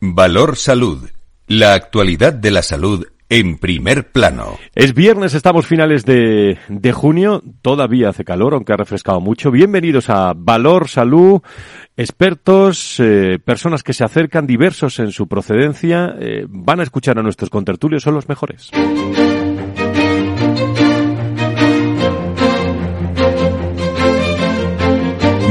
Valor Salud. La actualidad de la salud en primer plano. Es viernes, estamos finales de, de, junio, todavía hace calor, aunque ha refrescado mucho. Bienvenidos a Valor Salud, expertos, eh, personas que se acercan, diversos en su procedencia, eh, van a escuchar a nuestros contertulios, son los mejores.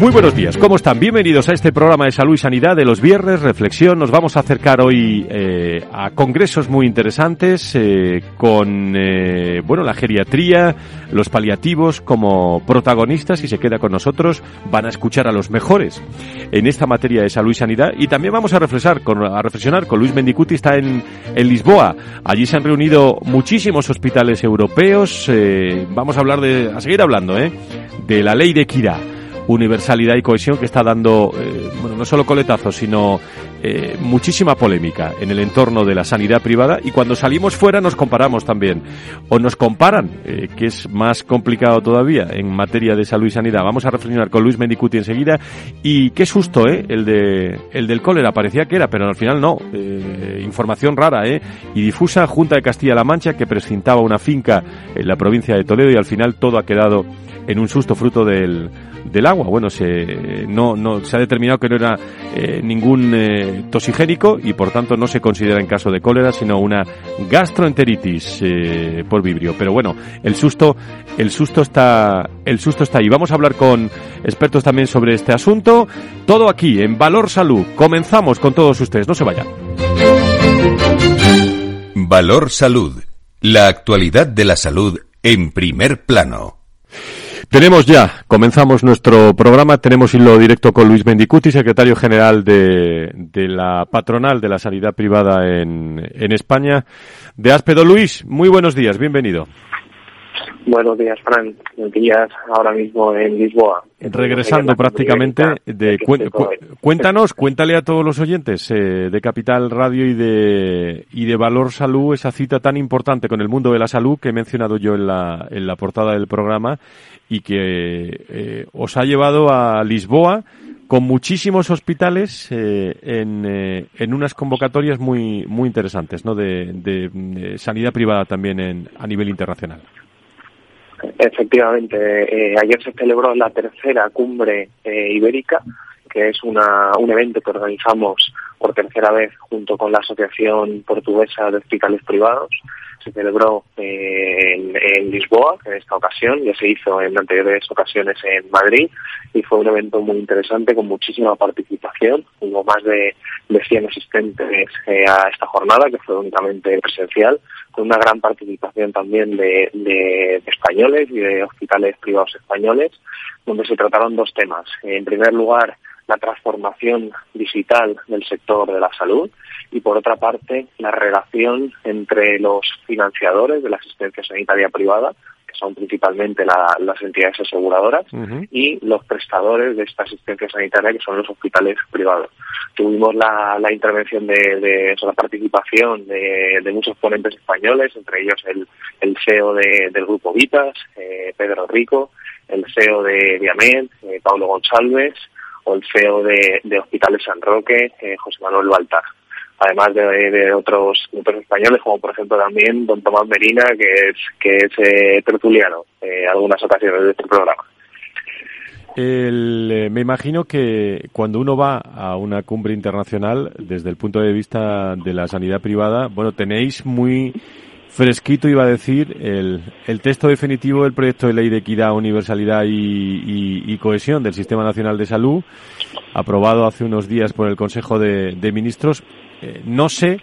Muy buenos días, ¿cómo están? Bienvenidos a este programa de salud y sanidad de los viernes, reflexión. Nos vamos a acercar hoy eh, a congresos muy interesantes eh, con, eh, bueno, la geriatría, los paliativos como protagonistas y se queda con nosotros. Van a escuchar a los mejores en esta materia de salud y sanidad y también vamos a reflexionar con, a reflexionar con Luis Mendicuti, está en, en Lisboa. Allí se han reunido muchísimos hospitales europeos. vamos a hablar de, a seguir hablando, ¿eh? De la ley de equidad universalidad y cohesión que está dando, eh, bueno, no solo coletazos, sino eh, muchísima polémica en el entorno de la sanidad privada y cuando salimos fuera nos comparamos también o nos comparan, eh, que es más complicado todavía en materia de salud y sanidad. Vamos a reflexionar con Luis Mendicuti enseguida y qué susto, ¿eh? El de el del cólera parecía que era, pero al final no. información rara, ¿eh? Y difusa Junta de Castilla-La Mancha que presentaba una finca en la provincia de Toledo y al final todo ha quedado en un susto fruto del del agua. Bueno, se, no, no, se ha determinado que no era eh, ningún eh, tosigénico y por tanto no se considera en caso de cólera, sino una gastroenteritis eh, por vibrio. Pero bueno, el susto, el susto está, el susto está ahí. Vamos a hablar con expertos también sobre este asunto. Todo aquí en Valor Salud. Comenzamos con todos ustedes. No se vayan. Valor Salud. La actualidad de la salud en primer plano. Tenemos ya, comenzamos nuestro programa, tenemos hilo directo con Luis Mendicuti, secretario general de, de la patronal de la sanidad privada en, en España, de Aspedo. Luis, muy buenos días, bienvenido. Buenos días, Fran. Buenos días ahora mismo en Lisboa. Regresando prácticamente, de, cuéntanos, cuéntale a todos los oyentes eh, de Capital Radio y de, y de Valor Salud esa cita tan importante con el mundo de la salud que he mencionado yo en la, en la portada del programa y que eh, os ha llevado a Lisboa con muchísimos hospitales eh, en, en, unas convocatorias muy, muy interesantes ¿no? de, de sanidad privada también en, a nivel internacional. Efectivamente, eh, ayer se celebró la tercera cumbre eh, ibérica, que es una, un evento que organizamos por tercera vez junto con la Asociación Portuguesa de Hospitales Privados. Se celebró eh, en, en, Lisboa en esta ocasión, ya se hizo en anteriores ocasiones en Madrid y fue un evento muy interesante con muchísima participación. Hubo más de, de 100 asistentes a esta jornada, que fue únicamente presencial con una gran participación también de, de, españoles y de hospitales privados españoles, donde se trataron dos temas. En primer lugar, la transformación digital del sector de la salud y, por otra parte, la relación entre los financiadores de la asistencia sanitaria privada que son principalmente la, las entidades aseguradoras, y los prestadores de esta asistencia sanitaria, que son los hospitales privados. Tuvimos la, la intervención de, de la participación de, de, muchos ponentes españoles, entre ellos el, el CEO de, del Grupo Vitas, eh, Pedro Rico, el CEO de Diamed, eh, Pablo González, o el CEO de, de Hospitales San Roque, eh, José Manuel Baltar además de, de otros, españoles, como por ejemplo también don Tomás Merina, que es, que es eh, tertuliano en algunas ocasiones de este programa. Eh, me imagino que cuando uno va a una cumbre internacional, desde el punto de vista de la sanidad privada, bueno, tenéis muy fresquito, iba a decir, el, el texto definitivo del proyecto de ley de equidad, universalidad y, cohesión del Sistema Nacional de Salud, aprobado hace unos días por el Consejo de, Ministros. Eh, no sé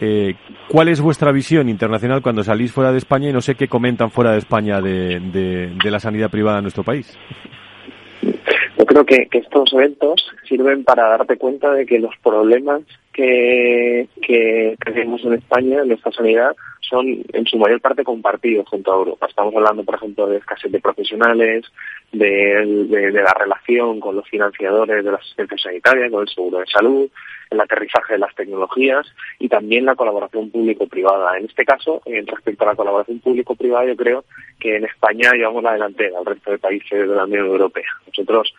eh, cuál es vuestra visión internacional cuando salís fuera de España y no sé qué comentan fuera de España de la sanidad privada en nuestro país. Yo creo que, que, estos eventos sirven para darte cuenta de que los problemas que, que tenemos en España, en nuestra sanidad, son en su mayor parte compartidos junto a Europa. Estamos hablando, por ejemplo, de escasez de profesionales, de, la relación con los financiadores de la asistencia sanitaria, con el seguro de salud, el aterrizaje de las tecnologías y también la colaboración público-privada. En este caso, en respecto a la colaboración público-privada, yo creo que en España llevamos la delantera al resto de países de la Unión Europea. Nosotros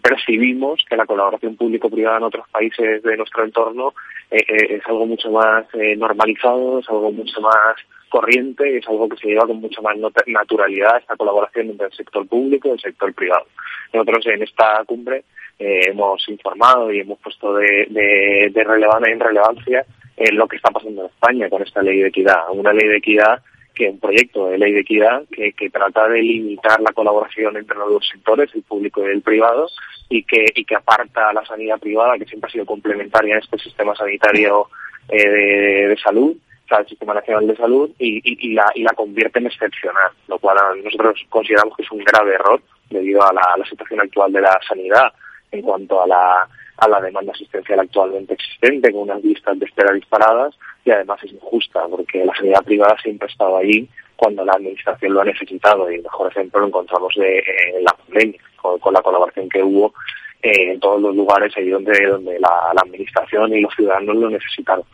percibimos que la colaboración público-privada en otros países de nuestro entorno eh, eh, es algo mucho más eh, normalizado, es algo mucho más corriente es algo que se lleva con mucha más naturalidad esta colaboración entre el sector público y el sector privado. Nosotros en esta cumbre hemos informado y hemos puesto de, de, de relevancia en relevancia lo que está pasando en España con esta ley de equidad. Una ley de equidad que un proyecto de ley de equidad que, que trata de limitar la colaboración entre los dos sectores, el público y el privado, y que, y que aparta la sanidad privada, que siempre ha sido complementaria en este sistema sanitario eh, de, salud, o sea, el Sistema Nacional de Salud, y, y, la, y la convierte en excepcional, lo cual nosotros consideramos que es un grave error debido a la situación actual de la sanidad en cuanto a la, a la demanda asistencial actualmente existente, con unas listas de espera disparadas, y además es injusta porque la sanidad privada siempre ha estado ahí cuando la administración lo ha necesitado y el mejor ejemplo lo encontramos de, en la pandemia con, la colaboración que hubo eh, en todos los lugares ahí donde, donde la, administración y los ciudadanos lo necesitaron.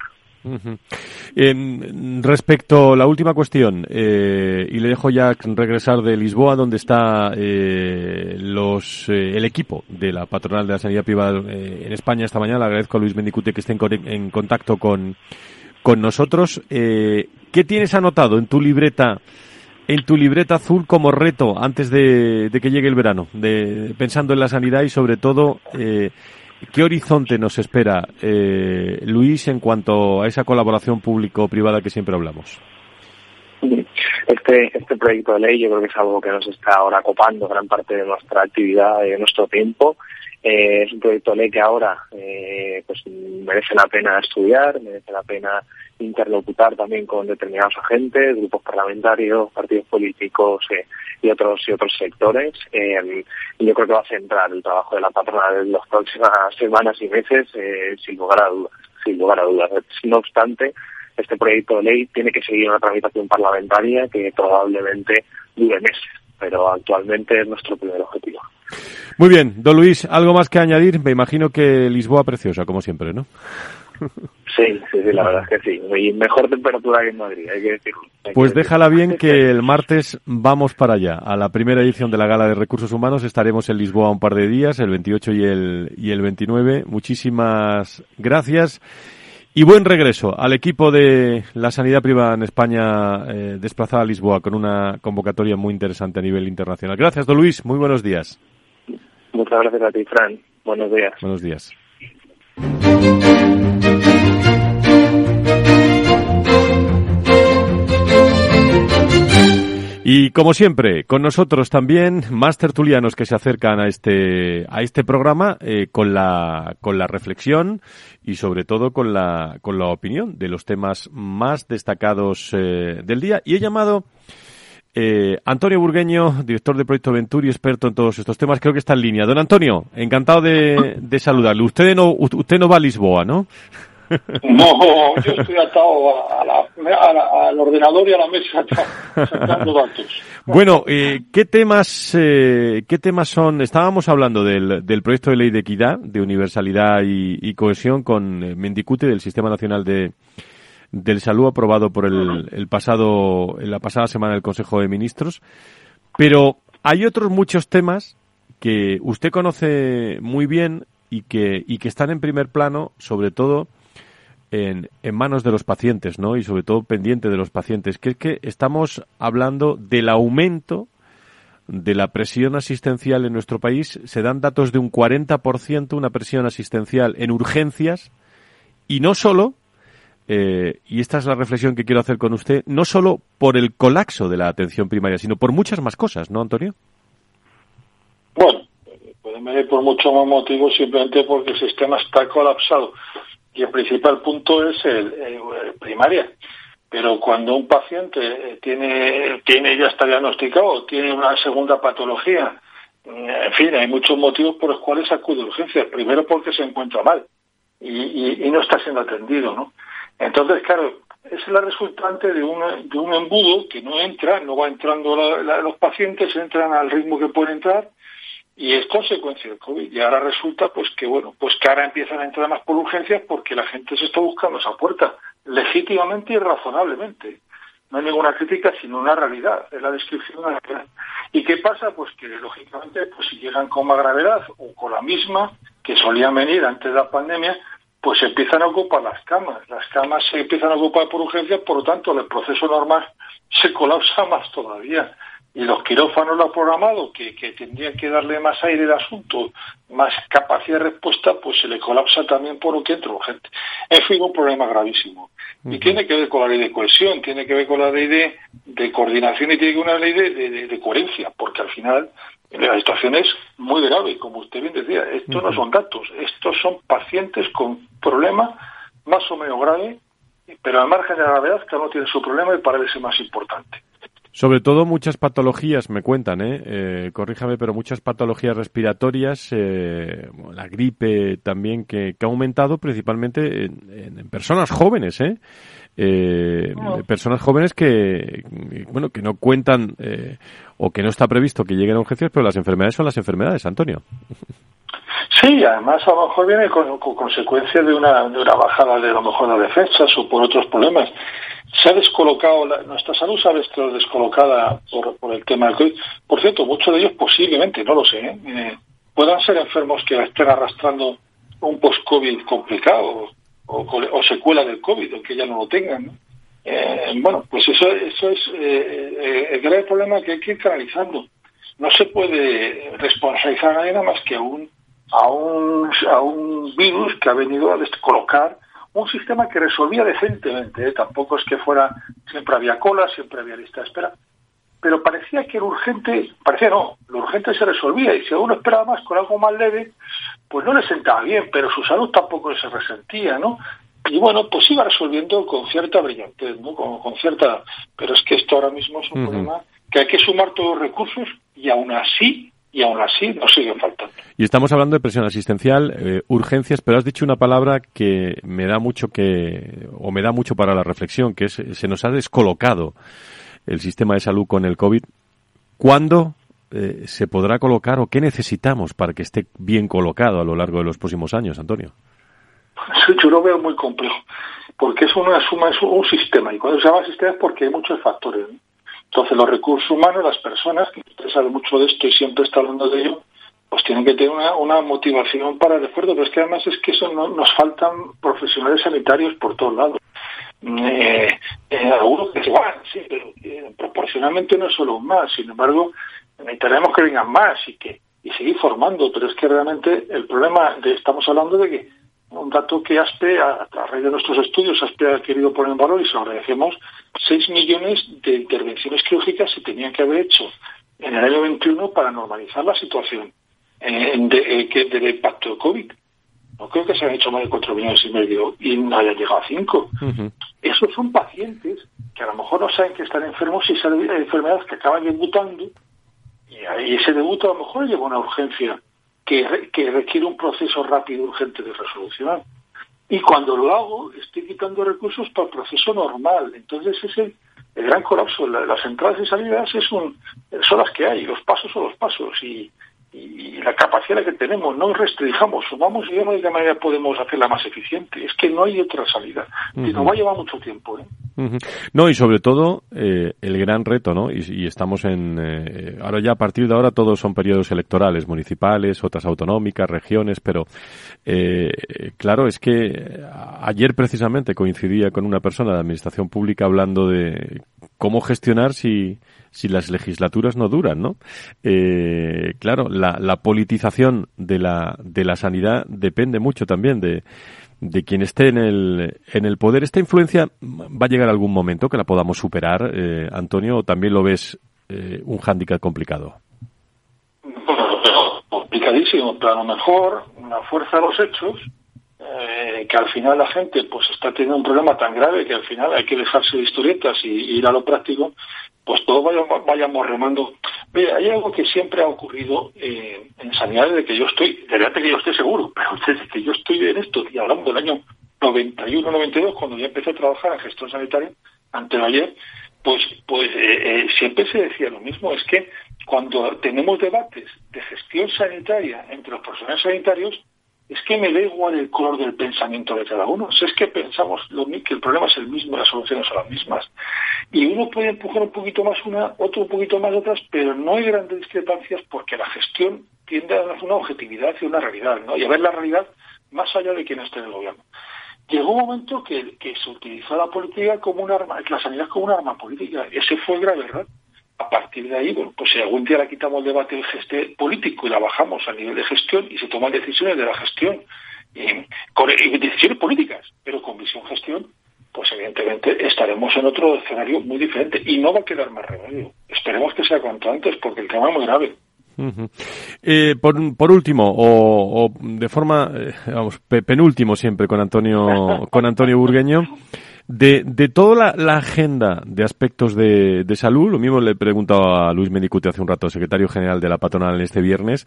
Respecto a la última cuestión, eh, y le dejo ya regresar de Lisboa, donde está eh, los, el equipo de la patronal de la sanidad privada en España esta mañana. Le agradezco a Luis Mendicute que esté en, contacto con, con nosotros. Eh, ¿Qué tienes anotado en tu libreta, en tu libreta azul como reto antes de, que llegue el verano, de, pensando en la sanidad y sobre todo eh, qué horizonte nos espera, eh, Luis, en cuanto a esa colaboración público-privada que siempre hablamos? Este, este proyecto de ley yo creo que es algo que nos está ahora copando gran parte de nuestra actividad y de nuestro tiempo eh, es un proyecto de ley que ahora eh, pues merece la pena estudiar, merece la pena interlocutar también con determinados agentes, grupos parlamentarios, partidos políticos eh, y otros y otros sectores. y yo creo que va a centrar el trabajo de la patronal en las próximas semanas y meses, sin lugar a dudas. Sin lugar a dudas. No obstante, este proyecto de ley tiene que seguir una tramitación parlamentaria que probablemente dure meses, pero actualmente es nuestro primer objetivo. Muy bien, don Luis, ¿algo más que añadir? Me imagino que Lisboa preciosa, como siempre, ¿no? Sí, sí, sí, la verdad es que sí. Y mejor temperatura que en Madrid, hay que decirlo. pues déjala bien que el martes vamos para allá. A la primera edición de la Gala de Recursos Humanos estaremos en Lisboa un par de días, el 28 y el, y el 29. Muchísimas gracias. Y buen regreso al equipo de la sanidad privada en España eh, desplazada a Lisboa con una convocatoria muy interesante a nivel internacional. Gracias, don Luis. Muy buenos días. Muchas gracias a ti, Fran. Buenos días. Buenos días. Y como siempre, con nosotros también más tertulianos que se acercan a este a este programa eh, con la con la reflexión y sobre todo con la con la opinión de los temas más destacados eh, del día. Y he llamado eh, Antonio Burgueño, director de Proyecto Venturi, experto en todos estos temas, creo que está en línea. Don Antonio, encantado de, saludarle. Usted no, usted no va a Lisboa, ¿no? No, yo estoy atado al ordenador y a la mesa sacando datos. Bueno, eh, ¿qué temas eh, qué temas son? Estábamos hablando del, del proyecto de ley de equidad, de universalidad y, cohesión con Mendicute del Sistema Nacional de, del salud aprobado por el, el pasado, en la pasada semana del Consejo de Ministros. Pero hay otros muchos temas que usted conoce muy bien y que, y que están en primer plano, sobre todo en, en, manos de los pacientes, ¿no? Y sobre todo pendiente de los pacientes, que es que estamos hablando del aumento de la presión asistencial en nuestro país. Se dan datos de un 40%, una presión asistencial en urgencias, y no solo eh, y esta es la reflexión que quiero hacer con usted, no solo por el colapso de la atención primaria, sino por muchas más cosas, ¿no, Antonio? Bueno, pueden venir por muchos motivos, simplemente porque el sistema está colapsado. Y el principal punto es el, primaria. Pero cuando un paciente tiene, tiene ya está diagnosticado, tiene una segunda patología, en fin, hay muchos motivos por los cuales acude a urgencias. Primero porque se encuentra mal y, no está siendo atendido, ¿no? Entonces, claro, es la resultante de, de un embudo que no entra, no va entrando los pacientes, entran al ritmo que pueden entrar y es consecuencia del COVID. Y ahora resulta pues que bueno, pues que ahora empiezan a entrar más por urgencias porque la gente se está buscando esa puerta, legítimamente y razonablemente. No hay ninguna crítica, sino una realidad, es la descripción de la realidad. ¿Y qué pasa? Pues que lógicamente, pues si llegan con más gravedad o con la misma que solían venir antes de la pandemia, pues empiezan a ocupar las camas. Las camas se empiezan a ocupar por urgencias, por lo tanto el proceso normal se colapsa más todavía y los quirófanos lo programado, que, que tendrían que darle más aire al asunto, más capacidad de respuesta, pues se le colapsa también por lo que entra urgente. Es un problema gravísimo. Y tiene que ver con la ley de cohesión, tiene que ver con la ley de, coordinación y tiene que ver con una ley de, de, coherencia, porque al final la situación es muy grave, como usted bien decía. Estos no son datos, estos son pacientes con problemas más o menos graves, pero al margen de la gravedad, cada uno tiene su problema y para ese más importante. Sobre todo muchas patologías, me cuentan, ¿eh? eh corríjame, pero muchas patologías respiratorias, eh, la gripe también que, ha aumentado principalmente en, personas jóvenes, ¿eh? eh personas jóvenes que, bueno, que no cuentan o que no está previsto que lleguen a urgencias, pero las enfermedades son las enfermedades, Antonio. Sí, además a lo mejor viene con, consecuencia de una, de una bajada de a lo mejor las defensas o por otros problemas se ha descolocado, nuestra salud se ha visto descolocada por, el tema del COVID. Por cierto, muchos de ellos posiblemente, no lo sé, ¿eh? Eh, puedan ser enfermos que estén arrastrando un post-COVID complicado o, secuela del COVID, aunque ya no lo tengan. Eh, bueno, pues eso, eso es el grave problema que hay que ir canalizando. No se puede responsabilizar a nadie nada más que a un, a un, a un virus que ha venido a descolocar un sistema que resolvía decentemente, ¿eh? tampoco es que fuera, siempre había cola, siempre había lista de espera, pero parecía que lo urgente, parecía no, lo urgente se resolvía y si uno esperaba más con algo más leve, pues no le sentaba bien, pero su salud tampoco se resentía, ¿no? Y bueno, pues iba resolviendo con cierta brillantez, ¿no? Con, cierta, pero es que esto ahora mismo es un problema que hay que sumar todos los recursos y aún así y aún así nos siguen faltando. Y estamos hablando de presión asistencial, eh, urgencias, pero has dicho una palabra que me da mucho que, o me da mucho para la reflexión, que es, se nos ha descolocado el sistema de salud con el COVID. ¿Cuándo eh, se podrá colocar o qué necesitamos para que esté bien colocado a lo largo de los próximos años, Antonio? Yo lo veo muy complejo, porque es una suma, es un sistema, y cuando se llama sistema es porque hay muchos factores. Entonces, los recursos humanos, las personas, que usted sabe mucho de esto y siempre está hablando de ello, pues tienen que tener una, motivación para el esfuerzo, pero es que además es que eso no, nos faltan profesionales sanitarios por todos lados. Eh, eh, algunos que van, sí, pero eh, proporcionalmente no es solo más, sin embargo, necesitaremos que vengan más y que y seguir formando, pero es que realmente el problema de estamos hablando de que un dato que ASPE, a, raíz de nuestros estudios, ASPE ha querido poner en valor y se lo agradecemos, 6 millones de intervenciones quirúrgicas se tenían que haber hecho en el año 21 para normalizar la situación eh, de, eh, del impacto de COVID. No creo que se han hecho más de 4 millones y medio y no hayan llegado a 5. Esos son pacientes que a lo mejor no saben que están enfermos y salen enfermedades que acaban debutando y ahí ese debut a lo mejor lleva una urgencia que, que requiere un proceso rápido y urgente de resolución. Y cuando lo hago, estoy quitando recursos para el proceso normal. Entonces, ese el gran colapso. las entradas y salidas es un, son las que hay, los pasos son los pasos. Y, y la capacidad que tenemos, no restringamos, sumamos y vemos de qué manera podemos hacerla más eficiente. Es que no hay otra salida. Y nos va a llevar mucho tiempo. ¿eh? No, y sobre todo eh, el gran reto, ¿no? Y, estamos en. Eh, ahora ya a partir de ahora todos son periodos electorales, municipales, otras autonómicas, regiones, pero eh, claro, es que ayer precisamente coincidía con una persona de administración pública hablando de cómo gestionar si si las legislaturas no duran, ¿no? Eh, claro, la, la, politización de la, de la sanidad depende mucho también de, de quien esté en el, en el poder. ¿Esta influencia va a llegar algún momento que la podamos superar, eh, Antonio, o también lo ves eh, un hándicap complicado? complicadísimo, pero a lo mejor una fuerza de los hechos eh, que al final la gente pues está teniendo un problema tan grave que al final hay que dejarse de historietas y, ir a lo práctico, pues todos vayamos, remando. Mira, hay algo que siempre ha ocurrido en sanidad desde que yo estoy, desde antes que yo esté seguro, pero desde que yo estoy en esto y hablando del año 91, 92, cuando ya empecé a trabajar en gestión sanitaria, ante ayer, pues, pues eh, eh, siempre se decía lo mismo, es que cuando tenemos debates de gestión sanitaria entre los profesionales sanitarios, es que me da igual el color del pensamiento de cada uno. es que pensamos lo, que el problema es el mismo, las soluciones son las mismas. Y uno puede empujar un poquito más una, otro un poquito más otras, pero no hay grandes discrepancias porque la gestión tiende a dar una objetividad y una realidad, ¿no? Y a ver la realidad más allá de quien esté en el gobierno. Llegó un momento que, que se utilizó la política como un arma, la sanidad como un arma política. Ese fue el grave error a partir de ahí, bueno, pues si algún día la quitamos el debate del político y la bajamos a nivel de gestión y se toman decisiones de la gestión, y, con, decisiones políticas, pero con visión gestión, pues evidentemente estaremos en otro escenario muy diferente y no va a quedar más remedio. Esperemos que sea cuanto antes porque el tema es muy grave. eh, por, por, último, o, o de forma, eh, vamos, penúltimo siempre con Antonio, con Antonio Burgueño, de, de toda la, agenda de aspectos de, de, salud, lo mismo le he preguntado a Luis Mendicute hace un rato, secretario general de la patronal este viernes.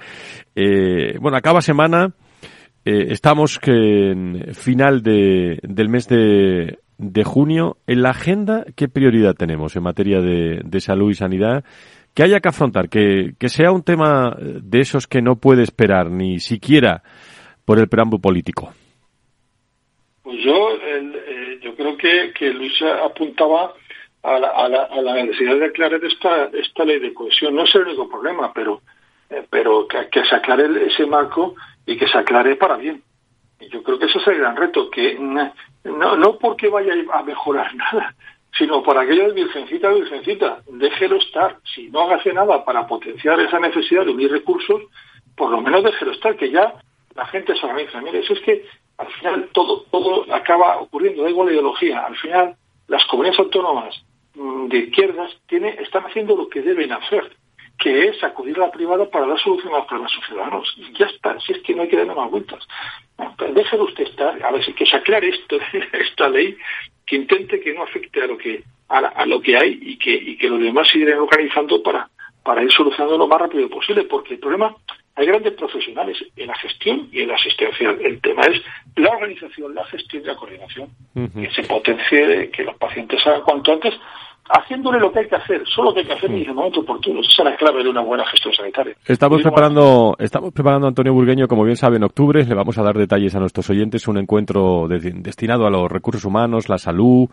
Eh, bueno, acaba semana, eh, estamos que en final de, del mes de, de junio. En la agenda, ¿qué prioridad tenemos en materia de, de salud y sanidad? que haya que afrontar, que, que, sea un tema de esos que no puede esperar ni siquiera por el preámbulo político. Pues yo, yo creo que, que Luis apuntaba a la, a, la, a la, necesidad de aclarar esta, esta ley de cohesión. No es el único problema, pero, eh, pero que, que, se aclare ese marco y que se aclare para bien. Y yo creo que ese es el gran reto, que no, no porque vaya a mejorar nada, sino para aquello de virgencita, virgencita, déjelo estar. Si no hace nada para potenciar esa necesidad de unir recursos, por lo menos déjelo estar, que ya la gente se organiza. Mire, eso es que al final todo, todo acaba ocurriendo, da igual la ideología, al final las comunidades autónomas mm, de izquierdas tiene, están haciendo lo que deben hacer, que es acudir a la privada para dar solución a los problemas ciudadanos. Y ya está, si es que no hay que darle más vueltas. déjelo usted estar, a ver si que se aclare esto, esta ley, que intente que no afecte a lo que, a, lo que hay y que, y que los demás sigan organizando para, para ir solucionando lo más rápido posible, porque el problema hay grandes profesionales en la gestión y en la asistencia. El tema es la organización, la gestión y la coordinación. Que se potencie, que los pacientes hagan cuanto antes haciéndole lo que hay que hacer, solo lo que hay que hacer en el momento oportuno. Esa es la clave de una buena gestión sanitaria. Estamos preparando, estamos preparando Antonio Burgueño, como bien sabe, en octubre. Le vamos a dar detalles a nuestros oyentes. Un encuentro destinado a los recursos humanos, la salud.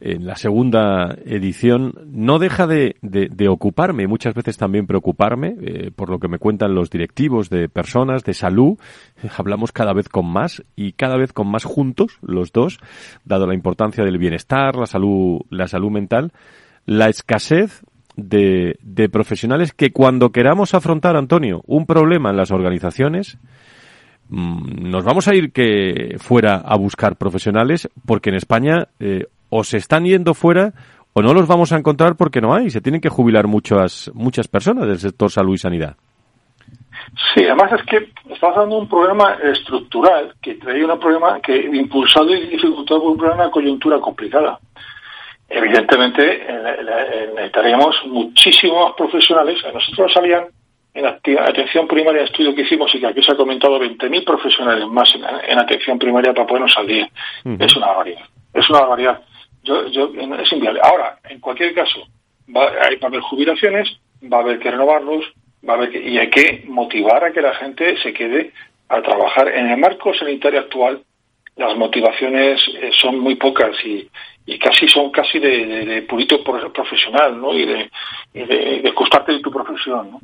En la segunda edición no deja de, de, ocuparme, muchas veces también preocuparme, eh, por lo que me cuentan los directivos de personas, de salud. Hablamos cada vez con más y cada vez con más juntos, los dos, dado la importancia del bienestar, la salud, la salud mental la escasez de, profesionales que cuando queramos afrontar, Antonio, un problema en las organizaciones, mm, nos vamos a ir que fuera a buscar profesionales porque en España eh, o se están yendo fuera o no los vamos a encontrar porque no hay. Se tienen que jubilar muchas, muchas personas del sector salud y sanidad. Sí, además es que estamos hablando de un problema estructural que trae un problema que impulsado y dificultado por un problema de coyuntura complicada evidentemente necesitaríamos muchísimos profesionales. A nosotros salían en atención primaria, estudio que hicimos y que aquí se ha comentado 20.000 profesionales más en, atención primaria para podernos al día. Es una barbaridad. Es una barbaridad. Yo, yo, es inviable. Ahora, en cualquier caso, va, hay, va a haber jubilaciones, va a haber que renovarlos, va a haber que, y hay que motivar a que la gente se quede a trabajar en el marco sanitario actual las motivaciones eh, son muy pocas y, y casi son casi de, de, purito profesional, ¿no? Y de, y de, de costarte de tu profesión, ¿no?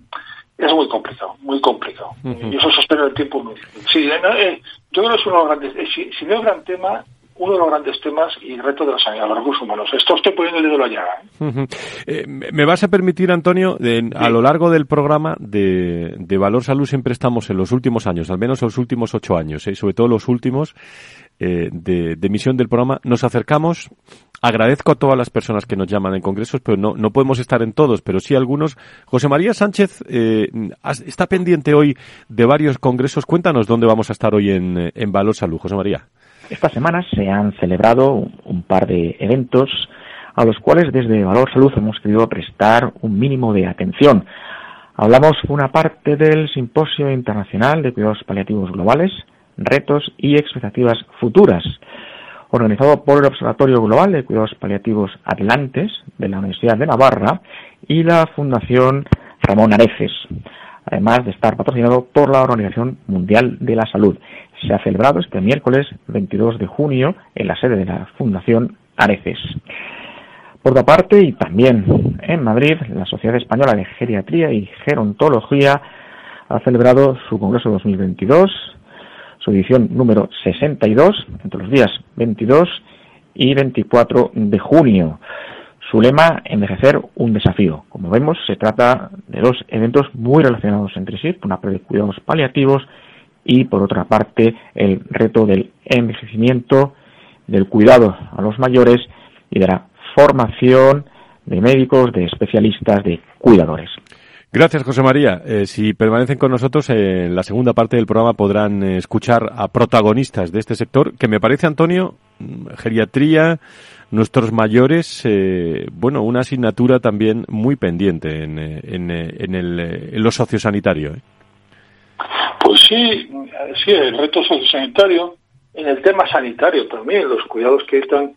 Es muy complicado, muy complicado. Y eso sostener el tiempo muy difícil. Sí, eh, yo creo que es uno de los grandes, eh, si, si no es gran tema, uno de los grandes temas y reto de la sanidad, los recursos humanos. Esto estoy poniendo el dedo la llaga. ¿eh? Eh, me vas a permitir, Antonio, a lo largo del programa de, de, Valor Salud siempre estamos en los últimos años, al menos los últimos ocho años, ¿eh? sobre todo los últimos eh, de, de del programa, nos acercamos. Agradezco a todas las personas que nos llaman en congresos, pero no, no podemos estar en todos, pero sí algunos. José María Sánchez eh, está pendiente hoy de varios congresos. Cuéntanos dónde vamos a estar hoy en, en Valor Salud, José María. Esta semana se han celebrado un par de eventos a los cuales desde Valor Salud hemos querido prestar un mínimo de atención. Hablamos una parte del Simposio Internacional de Cuidados Paliativos Globales, Retos y Expectativas Futuras. organizado por el Observatorio Global de Cuidados Paliativos Atlantes de la Universidad de Navarra y la Fundación Ramón Areces, además de estar patrocinado por la Organización Mundial de la Salud. Se ha celebrado este miércoles 22 de junio en la sede de la Fundación Areces. Por otra parte, y también en Madrid, la Sociedad Española de Geriatría y Gerontología ha celebrado su Congreso 2022, su edición número 62, entre los días 22 y 24 de junio. Su lema, envejecer un desafío. Como vemos, se trata de dos eventos muy relacionados entre sí, por una parte de cuidados paliativos y por otra parte el reto del envejecimiento, del cuidado a los mayores y de la formación de médicos, de especialistas, de cuidadores. Gracias, José María. Eh, si permanecen con nosotros, en la segunda parte del programa podrán eh, escuchar a protagonistas de este sector, que me parece, Antonio, mm, geriatría, nuestros mayores, eh, bueno, una asignatura también muy pendiente en, en, en, el, en lo sociosanitario. Pues sí, sí, el reto sociosanitario, en el tema sanitario también, los cuidados que están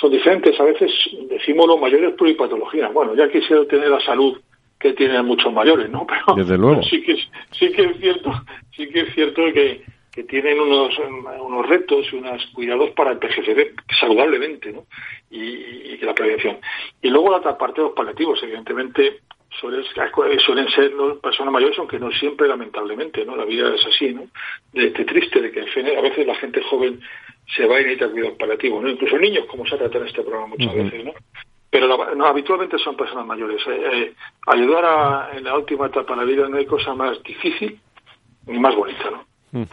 son diferentes. A veces decimos los mayores pluripatologías. Bueno, ya quisiera tener la salud que tienen muchos mayores, ¿no? Pero, Desde luego. sí que sí que es cierto, sí que es cierto que, que tienen unos unos retos y unos cuidados para envejecer saludablemente, ¿no? Y, y la prevención. Y luego la otra parte de los paliativos, evidentemente suelen, suelen ser ¿no? personas mayores, aunque no siempre, lamentablemente, ¿no? La vida es así, ¿no? De, de triste, de que a veces la gente joven se va y necesita cuidados paliativos, ¿no? Incluso niños, como se trata en este programa muchas veces, ¿no? Pero no, habitualmente son personas mayores. Eh, eh, ayudar a, en la última etapa de la vida no hay cosa más difícil ni más bonita, ¿no?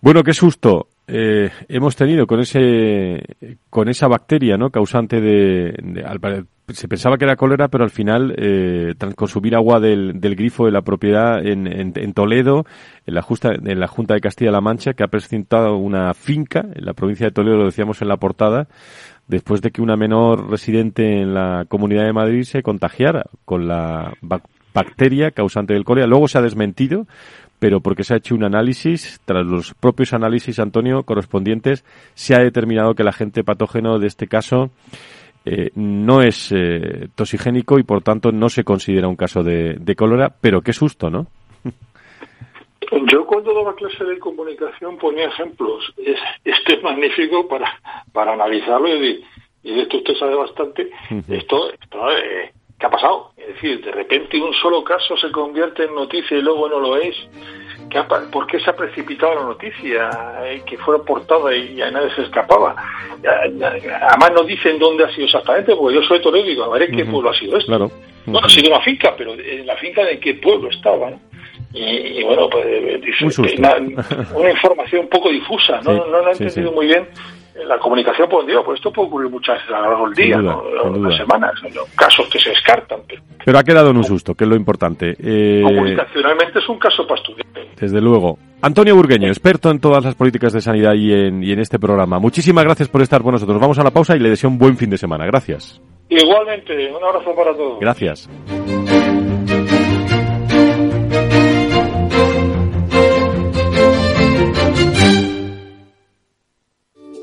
Bueno, qué susto eh, hemos tenido con ese con esa bacteria, ¿no? Causante de, se pensaba que era cólera, pero al final, eh, tras consumir agua del, del, grifo de la propiedad en, en, en Toledo, en la, justa, en la Junta de Castilla-La Mancha, que ha presentado una finca en la provincia de Toledo, lo decíamos en la portada, después de que una menor residente en la Comunidad de Madrid se contagiara con la bacteria causante del cólera. Luego se ha desmentido, pero porque se ha hecho un análisis, tras los propios análisis, Antonio, correspondientes, se ha determinado que el agente patógeno de este caso eh, no es eh, toxigénico y por tanto no se considera un caso de, de cólera, pero qué susto, ¿no? Yo cuando daba clase de comunicación ponía ejemplos. Es, este es magnífico para, para analizarlo y, y de esto usted sabe bastante. Esto, esto eh, ¿qué ha pasado? Es decir, de repente un solo caso se convierte en noticia y luego no lo es. ¿Por qué se ha precipitado la noticia? Eh, que fuera portada y a nadie se escapaba. Además no dicen dónde ha sido exactamente, porque yo soy Toledo y digo, a ver en qué pueblo ha sido esto. Claro. Bueno, ha sido una finca, pero en la finca de qué pueblo estaba. Y, bueno, pues dice, una, una, información un poco difusa, no, no, lo he entendido muy bien la comunicación, pues digo, pues esto puede ocurrir muchas veces a lo largo del día, duda, ¿no? las semanas, casos que se descartan. Pero, pero ha quedado en un susto, que es lo importante. Eh, comunicacionalmente es un caso para estudiar. Desde luego. Antonio Burgueño, experto en todas las políticas de sanidad y en, y en este programa. Muchísimas gracias por estar con nosotros. Vamos a la pausa y le deseo un buen fin de semana. Gracias. Igualmente, un abrazo para todos. Gracias.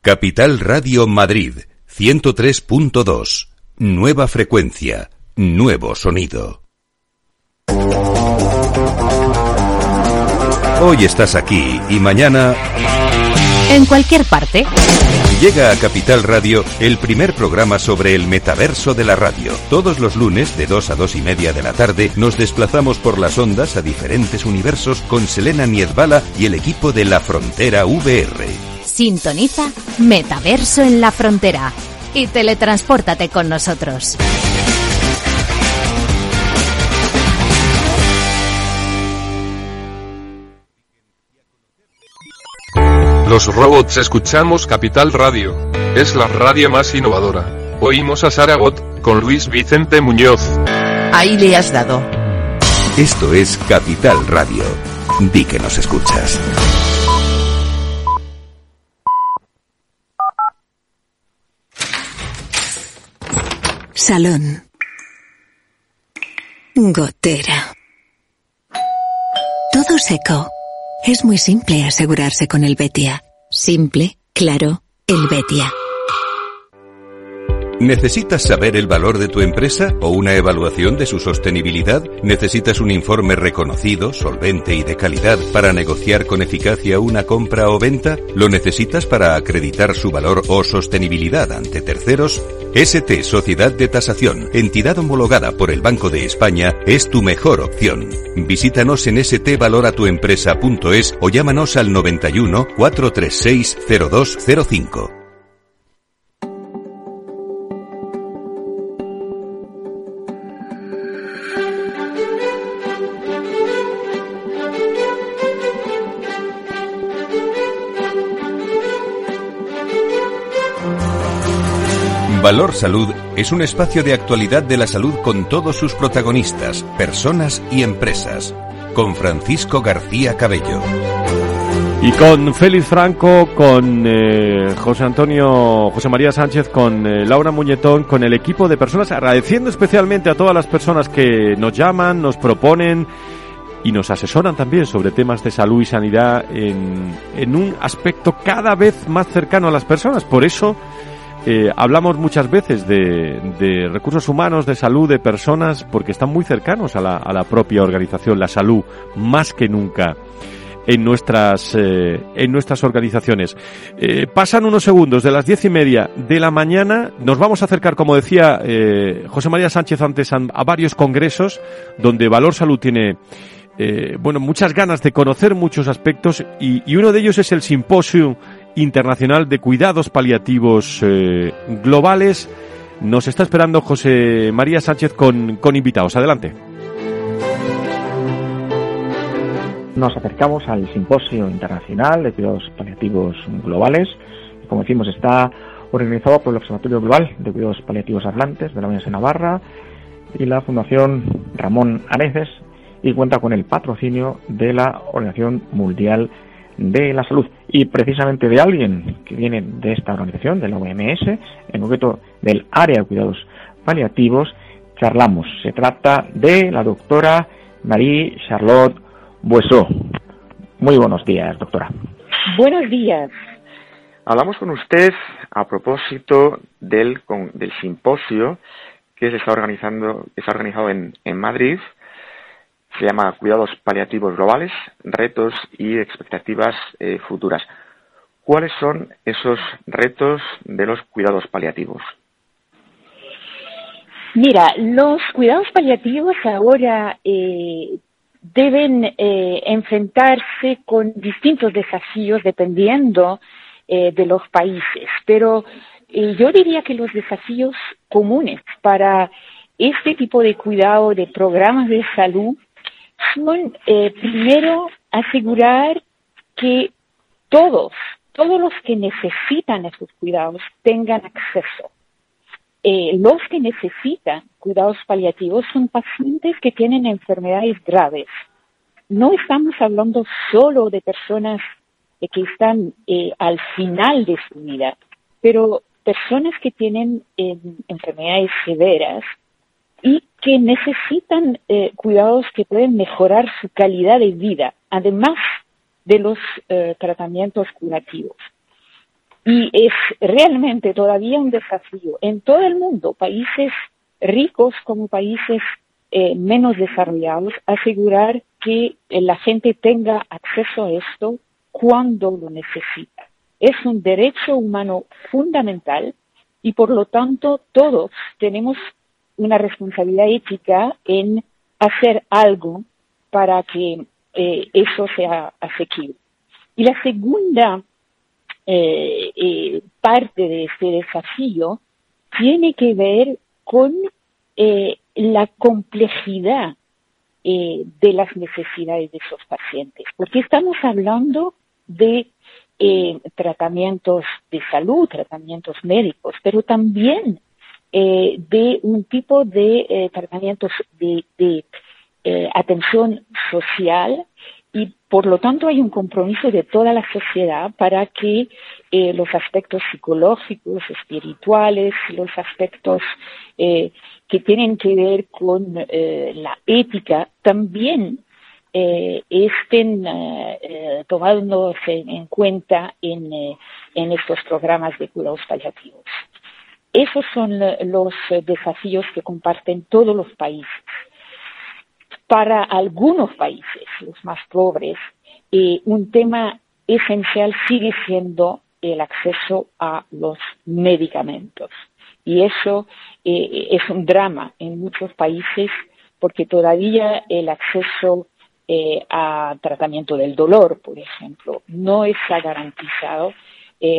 Capital Radio Madrid 103.2. Nueva frecuencia, nuevo sonido. Hoy estás aquí y mañana... En cualquier parte. Llega a Capital Radio el primer programa sobre el metaverso de la radio. Todos los lunes de 2 a 2 y media de la tarde nos desplazamos por las ondas a diferentes universos con Selena Niezbala y el equipo de La Frontera VR. Sintoniza Metaverso en la Frontera y teletranspórtate con nosotros. Los robots escuchamos Capital Radio. Es la radio más innovadora. Oímos a Saragot, con Luis Vicente Muñoz. Ahí le has dado. Esto es Capital Radio. Di que nos escuchas. Salón. Gotera. Todo seco. Es muy simple asegurarse con el Betia. Simple, claro, el Betia. ¿Necesitas saber el valor de tu empresa o una evaluación de su sostenibilidad? ¿Necesitas un informe reconocido, solvente y de calidad para negociar con eficacia una compra o venta? ¿Lo necesitas para acreditar su valor o sostenibilidad ante terceros? ST Sociedad de Tasación, entidad homologada por el Banco de España, es tu mejor opción. Visítanos en stvaloratuempresa.es o llámanos al 91 436 0205. Valor Salud es un espacio de actualidad de la salud con todos sus protagonistas, personas y empresas. Con Francisco García Cabello. Y con Félix Franco, con eh, José Antonio, José María Sánchez, con eh, Laura Muñetón, con el equipo de personas, agradeciendo especialmente a todas las personas que nos llaman, nos proponen y nos asesoran también sobre temas de salud y sanidad en, en un aspecto cada vez más cercano a las personas. Por eso eh, hablamos muchas veces de, recursos humanos, de salud, de personas, porque están muy cercanos a la, propia organización, la salud, más que nunca en nuestras, eh, en nuestras organizaciones. Eh, pasan unos segundos de las diez y media de la mañana. Nos vamos a acercar, como decía José María Sánchez antes, a, varios congresos donde Valor Salud tiene bueno, muchas ganas de conocer muchos aspectos y, y, uno de ellos es el simposio Internacional de Cuidados Paliativos eh, Globales. Nos está esperando José María Sánchez con, con invitados. Adelante. Nos acercamos al Simposio Internacional de Cuidados Paliativos Globales. Como decimos, está organizado por el Observatorio Global de Cuidados Paliativos Atlantes de la Universidad de Navarra y la Fundación Ramón Areces y cuenta con el patrocinio de la Organización Mundial de la salud y precisamente de alguien que viene de esta organización, de la OMS, en concreto del área de cuidados paliativos, charlamos. Se trata de la doctora Marie Charlotte Buesó. Muy buenos días, doctora. Buenos días. Hablamos con usted a propósito del, del simposio que se está organizando, que está organizado en, en Madrid se llama Cuidados Paliativos Globales, Retos y Expectativas eh, Futuras. ¿Cuáles son esos retos de los cuidados paliativos? Mira, los cuidados paliativos ahora eh, deben eh, enfrentarse con distintos desafíos dependiendo de los países, pero yo diría que los desafíos comunes para este tipo de cuidado de programas de salud son, eh, primero, asegurar que todos, todos los que necesitan esos cuidados tengan acceso. Eh, los que necesitan cuidados paliativos son pacientes que tienen enfermedades graves. No estamos hablando solo de personas eh, que están al final de su vida, pero personas que tienen enfermedades severas y que necesitan eh, cuidados que pueden mejorar su calidad de vida, además de los eh, tratamientos curativos. Y es realmente todavía un desafío en todo el mundo, países ricos como países eh, menos desarrollados, asegurar que la gente tenga acceso a esto cuando lo necesita. Es un derecho humano fundamental y por lo tanto todos tenemos una responsabilidad ética en hacer algo para que eh, eso sea asequible. Y la segunda eh, eh, parte de este desafío tiene que ver con la complejidad de las necesidades de esos pacientes, porque estamos hablando de tratamientos de salud, tratamientos médicos, pero también de un tipo de tratamientos de atención social y por lo tanto hay un compromiso de toda la sociedad para que eh, los aspectos psicológicos, espirituales, los aspectos eh, que tienen que ver con eh, la ética también estén tomándose en cuenta en, en estos programas de cuidados paliativos. Esos son los desafíos que comparten todos los países para algunos países, los más pobres, eh, un tema esencial sigue siendo el acceso a los medicamentos. Y eso eh, es un drama en muchos países porque todavía el acceso eh, a tratamiento del dolor, por ejemplo, no está garantizado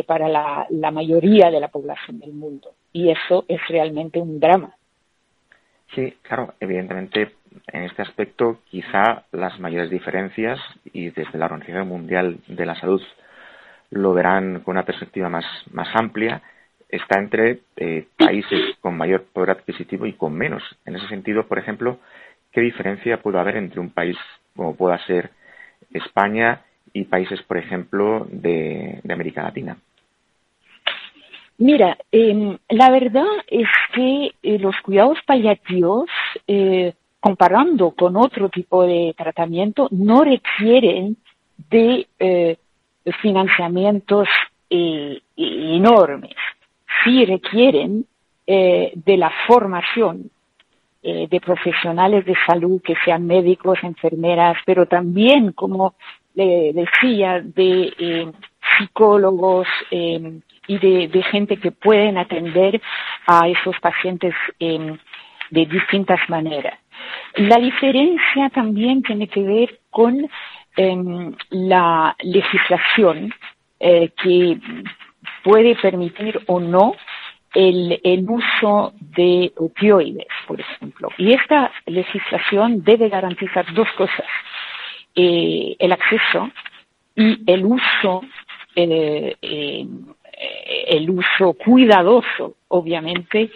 para la mayoría de la población del mundo. Y eso es realmente un drama. Sí, claro, evidentemente en este aspecto quizá las mayores diferencias y desde la Organización Mundial de la Salud lo verán con una perspectiva más, más amplia, está entre eh, países con mayor poder adquisitivo y con menos. En ese sentido, por ejemplo, ¿qué diferencia puede haber entre un país como pueda ser España y países, por ejemplo, de, América Latina? Mira, em, la verdad es que eh, los cuidados paliativos eh, comparando con otro tipo de tratamiento, no requieren de eh, financiamientos enormes, sí requieren de la formación de profesionales de salud, que sean médicos, enfermeras, pero también, como decía, de psicólogos y de, gente que pueden atender a esos pacientes de distintas maneras. La diferencia también tiene que ver con em, la legislación eh, que puede permitir o no el, uso de opioides, por ejemplo. Y esta legislación debe garantizar dos cosas. Eh, el acceso y el uso, eh, el uso cuidadoso, obviamente,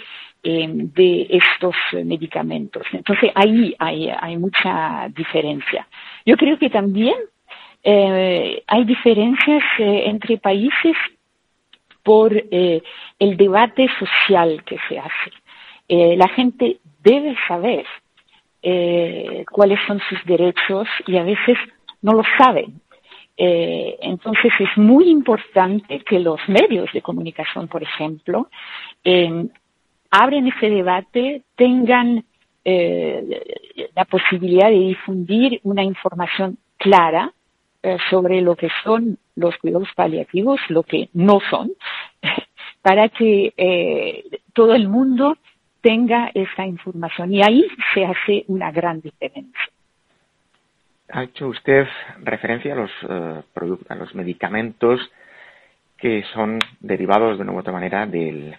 eh, de estos medicamentos. Entonces ahí hay, mucha diferencia. Yo creo que también eh, hay diferencias eh, entre países por el debate social que se hace. la gente debe saber cuáles son sus derechos y a veces no lo saben. Entonces es muy importante que los medios de comunicación, por ejemplo, abren ese debate, tengan eh, la posibilidad de difundir una información clara eh, sobre lo que son los cuidados paliativos, lo que no son, para que eh, todo el mundo tenga esa información. Y ahí se hace una gran diferencia. Ha hecho usted referencia a los, a los medicamentos que son derivados de una u otra manera del,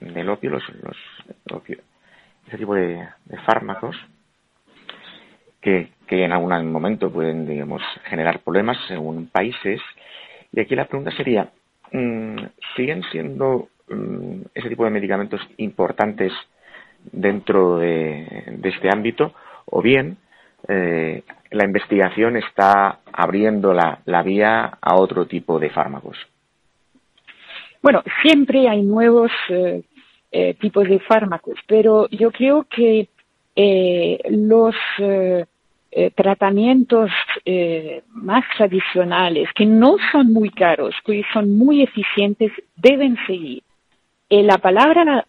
del opio, los, los ese tipo de, fármacos que, en algún momento pueden, digamos, generar problemas según países. Y aquí la pregunta sería, mm, ¿siguen siendo mm, ese tipo de medicamentos importantes dentro de, este ámbito? ¿O bien eh, la investigación está abriendo la, la vía a otro tipo de fármacos? Bueno, siempre hay nuevos eh, eh, tipos de fármacos, pero yo creo que eh, los tratamientos más tradicionales, que no son muy caros, que son muy eficientes, deben seguir. la palabra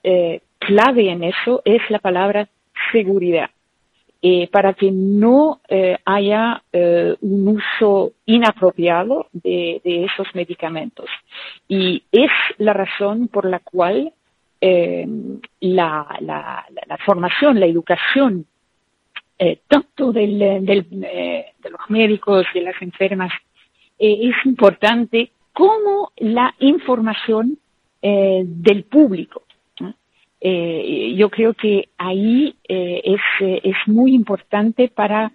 clave en eso es la palabra seguridad. Eh, para que no eh, haya eh, un uso inapropiado de, esos medicamentos. Y es la razón por la cual la, formación, la educación, tanto del, de los médicos, de las enfermas, es importante como la información del público. Eh, yo creo que ahí eh, es, eh, es, muy importante para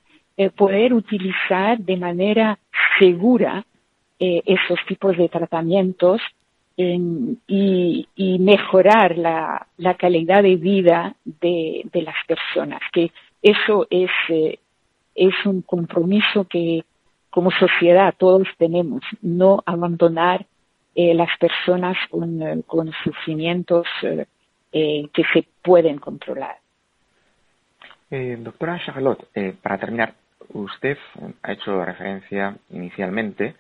poder utilizar de manera segura esos tipos de tratamientos y, mejorar la, calidad de vida de, las personas, que eso es, es un compromiso que como sociedad todos tenemos, no abandonar las personas con, con sufrimientos que se pueden controlar. doctora Charlotte, para terminar, usted ha hecho referencia inicialmente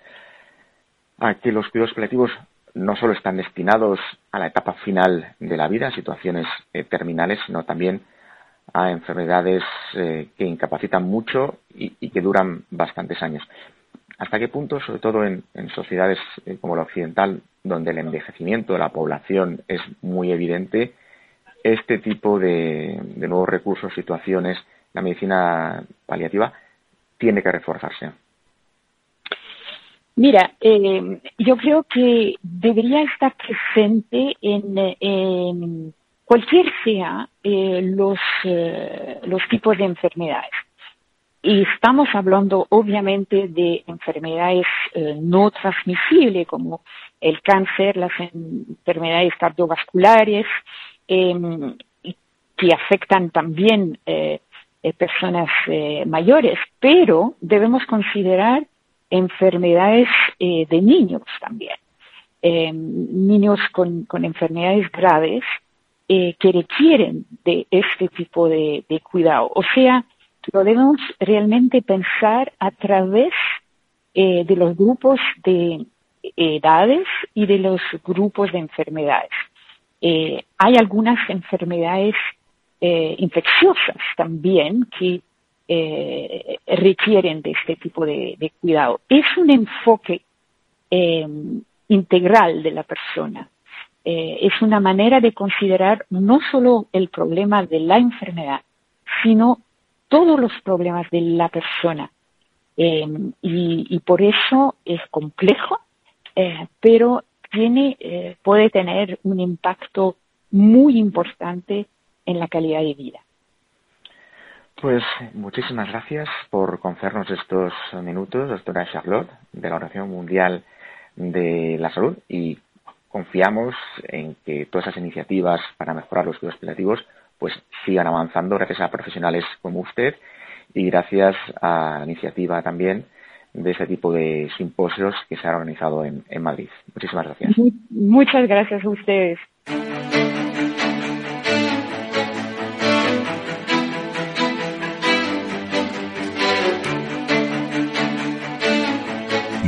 a que los cuidados paliativos no solo están destinados a la etapa final de la vida, a situaciones eh, terminales, sino también a enfermedades eh, que incapacitan mucho y, que duran bastantes años. ¿Hasta qué punto, sobre todo en, sociedades eh, como la occidental, donde el envejecimiento de la población es muy evidente, este tipo de, nuevos recursos, situaciones, la medicina paliativa, tiene que reforzarse? Mira, eh, yo creo que debería estar presente en, cualquier sea eh, los, eh, los tipos de enfermedades. Y estamos hablando obviamente de enfermedades no transmisibles como el cáncer, las enfermedades cardiovasculares, em, que afectan también personas mayores, pero debemos considerar enfermedades eh, de niños también. Eh, niños con, enfermedades graves eh, que requieren de este tipo de, cuidado. O sea, lo debemos realmente pensar a través de los grupos de edades y de los grupos de enfermedades. Hay algunas enfermedades infecciosas también que eh, requieren de este tipo de, cuidado. Es un enfoque eh, integral de la persona. Eh, es una manera de considerar no solo el problema de la enfermedad, sino todos los problemas de la persona. Y, por eso es complejo, pero tiene, puede tener un impacto muy importante en la calidad de vida. Pues muchísimas gracias por concedernos estos minutos, doctora Charlotte, de la Oración Mundial de la Salud y confiamos en que todas esas iniciativas para mejorar los cuidados paliativos pues sigan avanzando gracias a profesionales como usted y gracias a la iniciativa también de este tipo de simposios que se han organizado en, en Madrid. Muchísimas gracias. Muchas gracias a ustedes.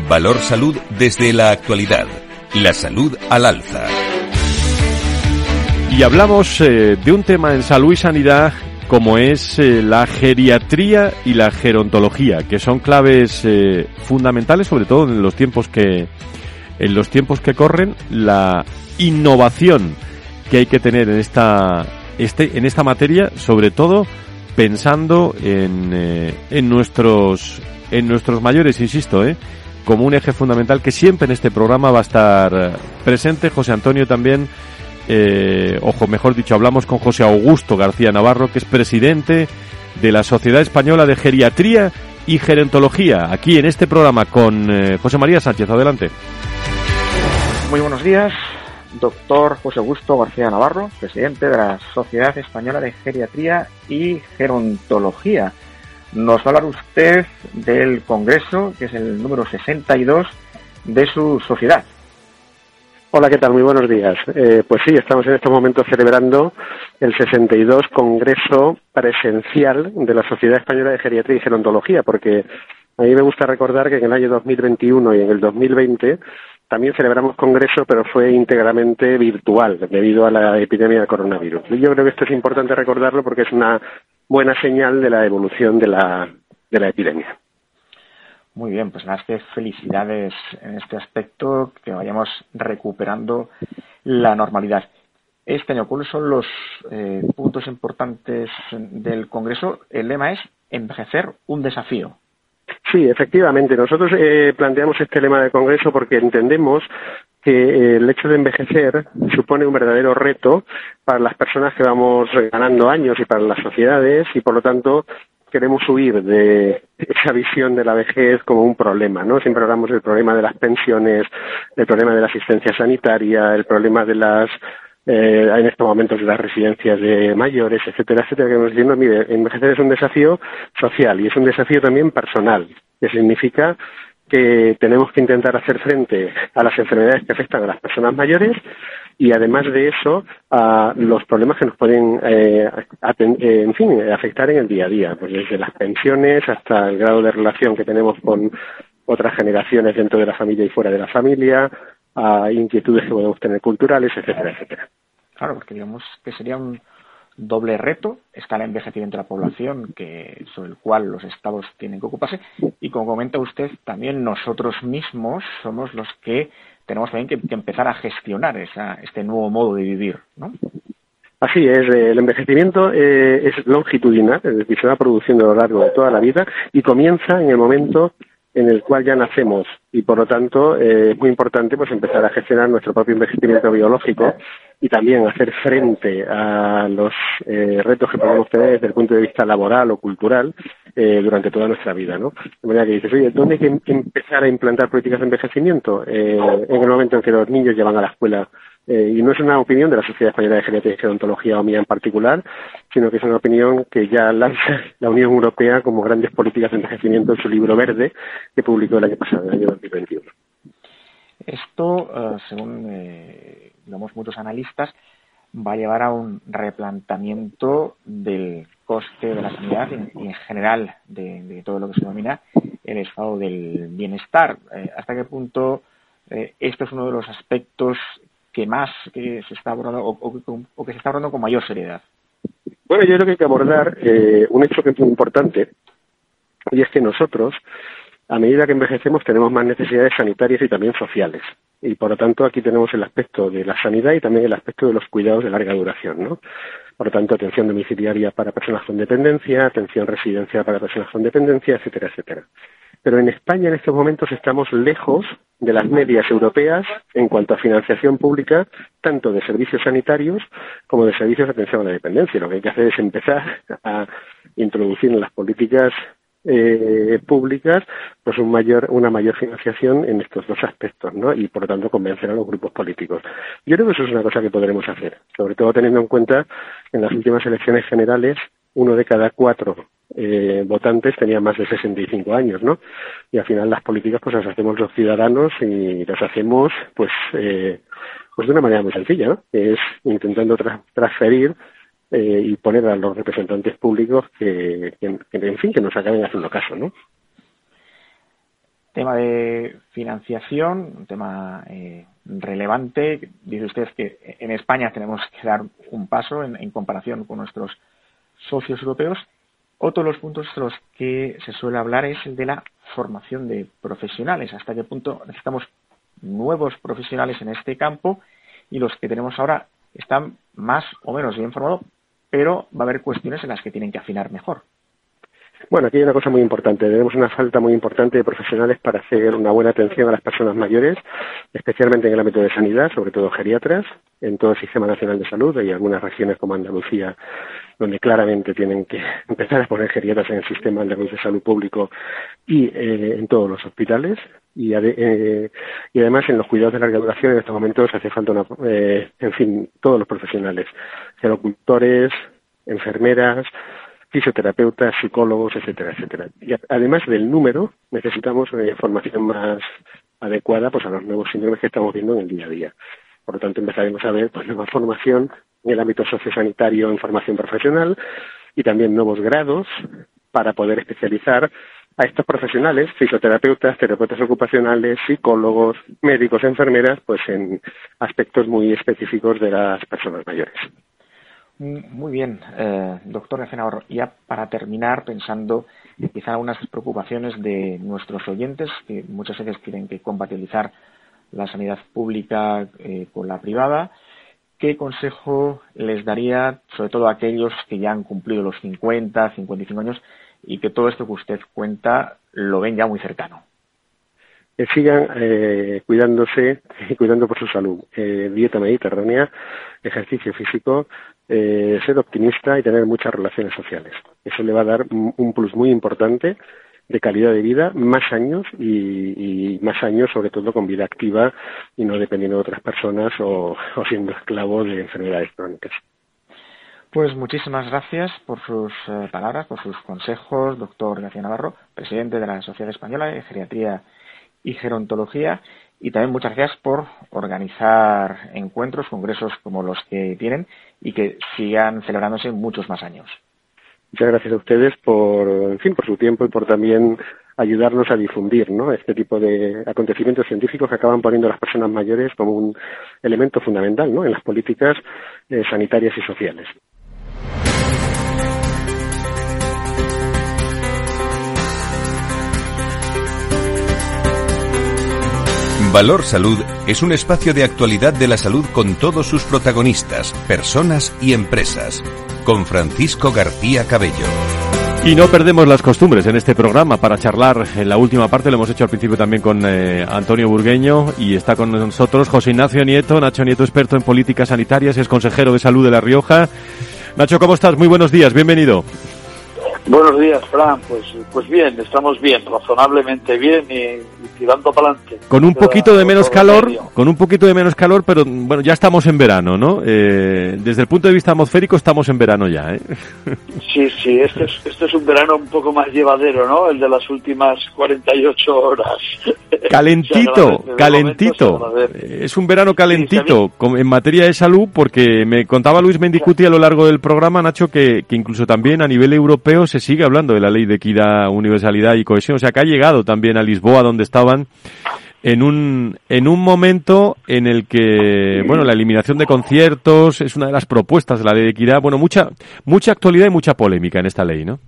Valor Salud desde la actualidad. La salud al alza. Y hablamos eh, de un tema en salud y sanidad como es eh, la geriatría y la gerontología, que son claves eh, fundamentales, sobre todo en los tiempos que en los tiempos que corren, la innovación que hay que tener en esta este, en esta materia, sobre todo pensando en, en nuestros en nuestros mayores, insisto, ¿eh? como un eje fundamental que siempre en este programa va a estar eh, presente. José Antonio también, eh, ojo, mejor dicho, hablamos con José Augusto García Navarro, que es presidente de la Sociedad Española de Geriatría y Gerontología, aquí en este programa con eh, José María Sánchez. Adelante. Muy buenos días, doctor José Augusto García Navarro, presidente de la Sociedad Española de Geriatría y Gerontología. Nos va a hablar usted del Congreso, que es el número 62 de su sociedad. Hola, ¿qué tal? Muy buenos días. Eh, pues sí, estamos en estos momentos celebrando el 62 Congreso Presencial de la Sociedad Española de Geriatría y Gerontología, porque a mí me gusta recordar que en el año 2021 y en el 2020 también celebramos congreso, pero fue íntegramente virtual debido a la epidemia de coronavirus. Y yo creo que esto es importante recordarlo porque es una buena señal de la evolución de la, de la epidemia. Muy bien, pues nada, que felicidades en este aspecto, que vayamos recuperando la normalidad. Este año, ¿cuáles son los eh, puntos importantes del Congreso? El lema es envejecer un desafío. Sí, efectivamente. Nosotros eh, planteamos este lema de Congreso porque entendemos que eh, el hecho de envejecer supone un verdadero reto para las personas que vamos ganando años y para las sociedades y por lo tanto queremos huir de esa visión de la vejez como un problema, ¿no? Siempre hablamos del problema de las pensiones, el problema de la asistencia sanitaria, el problema de las eh, en estos momentos de las residencias de mayores, etcétera, etcétera, que nos diciendo, mire, envejecer es un desafío social y es un desafío también personal, que significa que tenemos que intentar hacer frente a las enfermedades que afectan a las personas mayores y además de eso a los problemas que nos pueden eh, eh, en fin afectar en el día a día pues desde las pensiones hasta el grado de relación que tenemos con otras generaciones dentro de la familia y fuera de la familia a inquietudes que podemos tener culturales etcétera etcétera. Claro porque digamos que sería un doble reto está el envejecimiento de la población que sobre el cual los estados tienen que ocuparse y como comenta usted también nosotros mismos somos los que tenemos también que, empezar a gestionar esa, este nuevo modo de vivir, ¿no? Así es, el envejecimiento eh, es longitudinal, es decir, se va produciendo a lo largo de toda la vida y comienza en el momento en el cual ya nacemos y por lo tanto eh, es muy importante pues empezar a gestionar nuestro propio envejecimiento biológico y también hacer frente a los eh, retos que podemos tener desde el punto de vista laboral o cultural eh, durante toda nuestra vida, ¿no? De manera que dices, oye, ¿dónde hay que em-, empezar a implantar políticas de envejecimiento? en el momento en que los niños llevan a la escuela eh, y no es una opinión de la Sociedad Española de Geriatría y Gerontología o mía en particular, sino que es una opinión que ya lanza la Unión Europea como grandes políticas de envejecimiento en su libro verde que publicó el año pasado, el año 2021. Esto, eh, según eh, digamos muchos analistas, va a llevar a un replanteamiento del coste de la sanidad y, en general de, todo lo que se denomina el estado del bienestar. ¿Hasta qué punto esto es uno de los aspectos que más que se está abordando o, que se está abordando con mayor seriedad? Bueno, yo creo que hay que abordar eh, un hecho que es muy importante y es que nosotros, a medida que envejecemos, tenemos más necesidades sanitarias y también sociales. Y por lo tanto, aquí tenemos el aspecto de la sanidad y también el aspecto de los cuidados de larga duración, ¿no? Por lo tanto, atención domiciliaria para personas con dependencia, atención residencial para personas con dependencia, etcétera, etcétera pero en España en estos momentos estamos lejos de las medias europeas en cuanto a financiación pública, tanto de servicios sanitarios como de servicios de atención a la dependencia. Lo que hay que hacer es empezar a introducir en las políticas eh, públicas pues un mayor, una mayor financiación en estos dos aspectos, ¿no? Y por lo tanto convencer a los grupos políticos. Yo creo que eso es una cosa que podremos hacer, sobre todo teniendo en cuenta en las últimas elecciones generales uno de cada cuatro eh, votantes tenía más de 65 años, ¿no? Y al final las políticas pues las hacemos los ciudadanos y las hacemos pues eh, pues de una manera muy sencilla, ¿no? es intentando transferir eh, y poner a los representantes públicos que, en fin, que nos acaben haciendo caso, ¿no? Tema de financiación, un tema eh, relevante. Dice usted que en España tenemos que dar un paso en comparación con nuestros socios europeos otro de los puntos de los que se suele hablar es el de la formación de profesionales. ¿Hasta qué punto necesitamos nuevos profesionales en este campo? Y los que tenemos ahora están más o menos bien formados, pero va a haber cuestiones en las que tienen que afinar mejor. Bueno, aquí hay una cosa muy importante. Tenemos una falta muy importante de profesionales para hacer una buena atención a las personas mayores, especialmente en el ámbito de sanidad, sobre todo geriatras, en todo el Sistema Nacional de Salud. Hay algunas regiones como Andalucía donde claramente tienen que empezar a poner geriatras en el sistema de salud público y eh, en todos los hospitales. Y, eh, y, además en los cuidados de larga duración en estos momentos hace falta, una, eh, en fin, todos los profesionales, gerocultores, enfermeras, fisioterapeutas, psicólogos, etcétera, etcétera. Y además del número, necesitamos una formación más adecuada pues, a los nuevos síndromes que estamos viendo en el día a día. Por lo tanto, empezaremos a ver pues, nueva formación en el ámbito sociosanitario en formación profesional y también nuevos grados para poder especializar a estos profesionales, fisioterapeutas, terapeutas ocupacionales, psicólogos, médicos, enfermeras, pues en aspectos muy específicos de las personas mayores. Muy bien, eh, doctor Recenador. Ya para terminar, pensando quizá algunas preocupaciones de nuestros oyentes, que muchas veces tienen que compatibilizar la sanidad pública eh, con la privada, ¿qué consejo les daría, sobre todo a aquellos que ya han cumplido los 50, 55 años y que todo esto que usted cuenta lo ven ya muy cercano? Que sigan eh, cuidándose y cuidando por su salud. dieta mediterránea, ejercicio físico, eh, ser optimista y tener muchas relaciones sociales. Eso le va a dar un plus muy importante de calidad de vida, más años y, más años sobre todo con vida activa y no dependiendo de otras personas o, siendo esclavo de enfermedades crónicas. Pues muchísimas gracias por sus eh, palabras, por sus consejos, doctor García Navarro, presidente de la Sociedad Española de Geriatría y Gerontología, y también muchas gracias por organizar encuentros, congresos como los que tienen y que sigan celebrándose muchos más años. Muchas gracias a ustedes por, en fin, por su tiempo y por también ayudarnos a difundir ¿no? este tipo de acontecimientos científicos que acaban poniendo a las personas mayores como un elemento fundamental ¿no? en las políticas eh, sanitarias y sociales. Valor Salud es un espacio de actualidad de la salud con todos sus protagonistas, personas y empresas con Francisco García Cabello. Y no perdemos las costumbres en este programa para charlar. En la última parte lo hemos hecho al principio también con eh, Antonio Burgueño y está con nosotros José Ignacio Nieto, Nacho Nieto, experto en políticas sanitarias, es consejero de salud de La Rioja. Nacho, ¿cómo estás? Muy buenos días, bienvenido. Buenos días, Fran. Pues, pues bien, estamos bien, razonablemente bien y, tirando para adelante. Con un poquito de menos calor, con un poquito de menos calor, pero bueno, ya estamos en verano, ¿no? Eh, desde el punto de vista atmosférico estamos en verano ya, ¿eh? Sí, sí, este es, este es un verano un poco más llevadero, ¿no? El de las últimas 48 horas. Calentito, calentito. Es un verano calentito en materia de salud, porque me contaba Luis Mendicuti a lo largo del programa, Nacho, que, que incluso también a nivel europeo se sigue hablando de la ley de equidad, universalidad y cohesión. O sea, que ha llegado también a Lisboa, donde estaban en un, en un momento en el que, bueno, la eliminación de conciertos es una de las propuestas de la ley de equidad. Bueno, mucha, mucha actualidad y mucha polémica en esta ley, ¿no?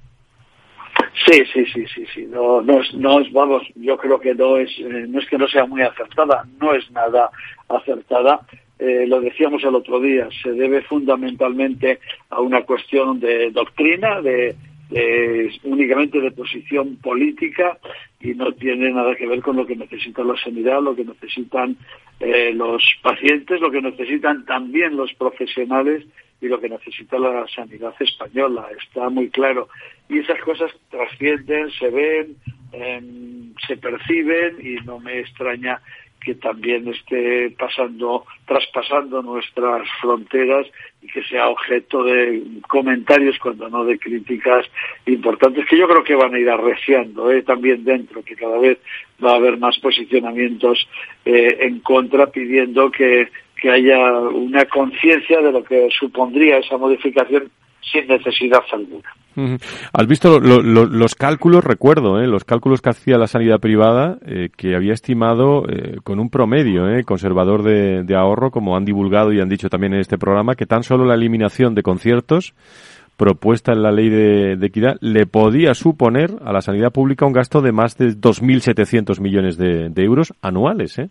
Sí, sí, sí, sí, sí. No, no es, no es, vamos, yo creo que no es, eh, no es que no sea muy acertada, no es nada acertada. Eh, lo decíamos el otro día, se debe fundamentalmente a una cuestión de doctrina, de, únicamente de posición política y no tiene nada que ver con lo que necesita la sanidad, lo que necesitan eh, los pacientes, lo que necesitan también los profesionales y lo que necesita la sanidad española. Está muy claro. Y esas cosas trascienden, se ven, em, se perciben y no me extraña que también esté pasando, traspasando nuestras fronteras y que sea objeto de comentarios, cuando no de críticas importantes, que yo creo que van a ir arreciando ¿eh? también dentro, que cada vez va a haber más posicionamientos eh, en contra pidiendo que, que haya una conciencia de lo que supondría esa modificación sin necesidad alguna. ¿Has visto los cálculos? Recuerdo, ¿eh? los cálculos que hacía la sanidad privada, eh, que había estimado eh, con un promedio eh, conservador de, ahorro, como han divulgado y han dicho también en este programa, que tan solo la eliminación de conciertos propuesta en la ley de, equidad le podía suponer a la sanidad pública un gasto de más de 2.700 millones de, de euros anuales. ¿eh?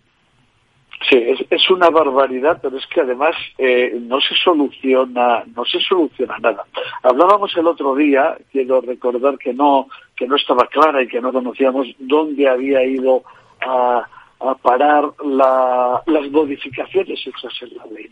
Sí, es, una barbaridad, pero es que además eh, no se soluciona, no se soluciona nada. Hablábamos el otro día, quiero recordar que no, que no estaba clara y que no conocíamos dónde había ido a, parar las modificaciones hechas en la ley.